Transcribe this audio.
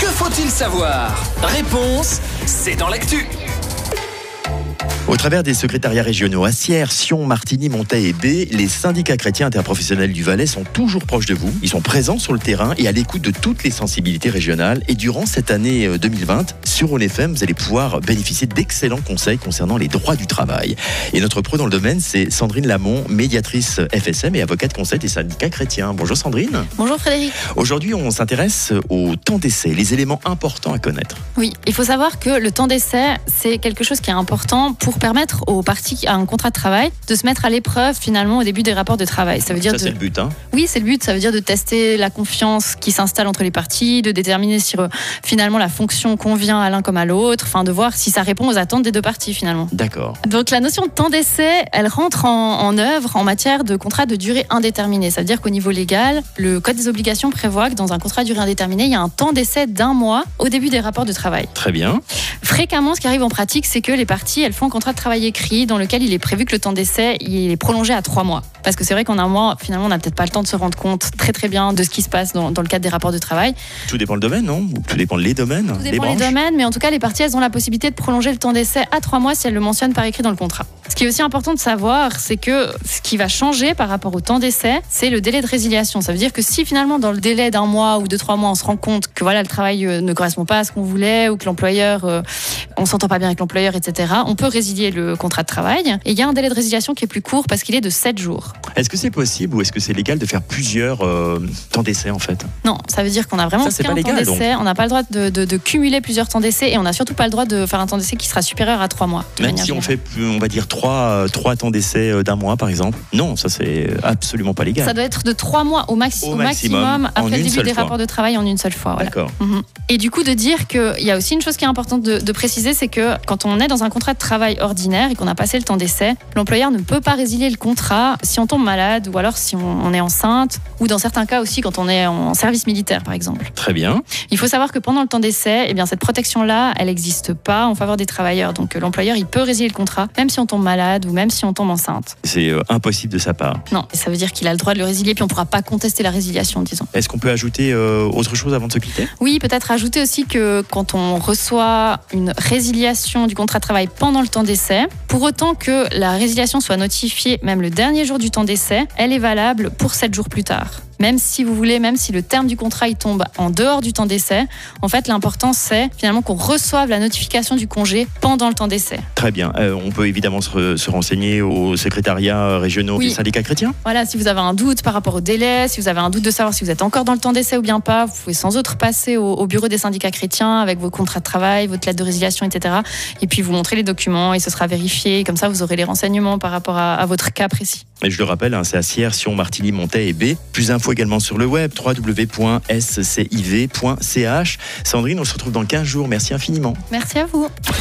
Que faut-il savoir? Réponse, c'est dans l'actu. Au travers des secrétariats régionaux à Sierre, Sion, Martigny, Montaix et B, les syndicats chrétiens interprofessionnels du Valais sont toujours proches de vous. Ils sont présents sur le terrain et à l'écoute de toutes les sensibilités régionales. Et durant cette année 2020, euh, sur ONFM, vous allez pouvoir bénéficier d'excellents conseils concernant les droits du travail. Et notre pro dans le domaine, c'est Sandrine Lamont, médiatrice FSM et avocate conseil des syndicats chrétiens. Bonjour Sandrine. Bonjour Frédéric. Aujourd'hui, on s'intéresse au temps d'essai, les éléments importants à connaître. Oui, il faut savoir que le temps d'essai, c'est quelque chose qui est important pour permettre aux parties qui ont un contrat de travail de se mettre à l'épreuve finalement au début des rapports de travail. Ça veut dire ça, c'est le but, hein Oui, c'est le but. Ça veut dire de tester la confiance qui s'installe entre les parties, de déterminer si euh, finalement la fonction convient à l'un comme à l'autre, enfin de voir si ça répond aux attentes des deux parties finalement. D'accord. Donc la notion de temps d'essai, elle rentre en, en œuvre en matière de contrat de durée indéterminée. Ça veut dire qu'au niveau légal, le Code des obligations prévoit que dans un contrat de durée indéterminée, il y a un temps d'essai d'un mois au début des rapports de travail. Très bien. Fréquemment, ce qui arrive en pratique, c'est que les parties, elles font un contrat de travail écrit dans lequel il est prévu que le temps d'essai il est prolongé à trois mois. Parce que c'est vrai qu'en un mois, finalement, on n'a peut-être pas le temps de se rendre compte très très bien de ce qui se passe dans, dans le cadre des rapports de travail. Tout dépend le domaine, non? Tout dépend les domaines Tout dépend les, les domaines, mais en tout cas, les parties, elles ont la possibilité de prolonger le temps d'essai à trois mois si elles le mentionnent par écrit dans le contrat. Ce qui est aussi important de savoir, c'est que ce qui va changer par rapport au temps d'essai, c'est le délai de résiliation. Ça veut dire que si finalement, dans le délai d'un mois ou de trois mois, on se rend compte que voilà, le travail euh, ne correspond pas à ce qu'on voulait ou que l'employeur, euh, on s'entend pas bien avec l'employeur, etc., on peut résilier le contrat de travail. Et il y a un délai de résiliation qui est plus court parce qu'il est de 7 jours. Est-ce que c'est possible ou est-ce que c'est légal de faire plusieurs euh, temps d'essai en fait? Non, ça veut dire qu'on a vraiment ça, qu'un temps d'essai. On n'a pas le droit de, de, de, cumuler plusieurs temps d'essai et on n'a surtout pas le droit de faire un temps d'essai qui sera supérieur à 3 mois. Même si on fait, on va dire, 3, 3 temps d'essai euh, d'un mois par exemple Non, ça c'est absolument pas légal. Ça doit être de 3 mois au, maxi au, maximum, maximum après le début des fois. rapports de travail en une seule fois. Voilà. D'accord. -hmm. Et du coup, de dire qu'il y a aussi une chose qui est importante de, de préciser, c'est que quand on est dans un contrat de travail ordinaire et qu'on a passé le temps d'essai, l'employeur ne peut pas résilier le contrat si on tombe malade ou alors si on, on, est enceinte ou dans certains cas aussi quand on est en service militaire par exemple. Très bien. Il faut savoir que pendant le temps d'essai, eh bien cette protection-là, elle n'existe pas en faveur des travailleurs. Donc l'employeur, il peut résilier le contrat même si on tombe malade ou même si on tombe enceinte. C'est euh, impossible de sa part. Non, ça veut dire qu'il a le droit de le résilier puis on ne pourra pas contester la résiliation, disons. Est-ce qu'on peut ajouter euh, autre chose avant de se quitter? Oui, peut-être ajouter aussi que quand on reçoit une résiliation du contrat de travail pendant le temps d'essai, pour autant que la résiliation soit notifiée même le dernier jour du temps d'essai, elle est valable pour 7 jours plus tard même si vous voulez, même si le terme du contrat il tombe en dehors du temps d'essai, en fait, l'important c'est finalement qu'on reçoive la notification du congé pendant le temps d'essai. Très bien. Euh, on peut évidemment se, se, renseigner au secrétariat régionaux oui. des syndicats chrétiens. Voilà, si vous avez un doute par rapport au délai, si vous avez un doute de savoir si vous êtes encore dans le temps d'essai ou bien pas, vous pouvez sans autre passer au, au, bureau des syndicats chrétiens avec vos contrats de travail, votre lettre de résiliation, etc. Et puis vous montrer les documents et ce sera vérifié. Comme ça, vous aurez les renseignements par rapport à, à votre cas précis. Et je le rappelle, hein, c'est à Sierre, Sion, Martigny, Montaix et B. Plus d'infos également sur le web www.sciv.ch. Sandrine, on se retrouve dans 15 jours. Merci infiniment. Merci à vous.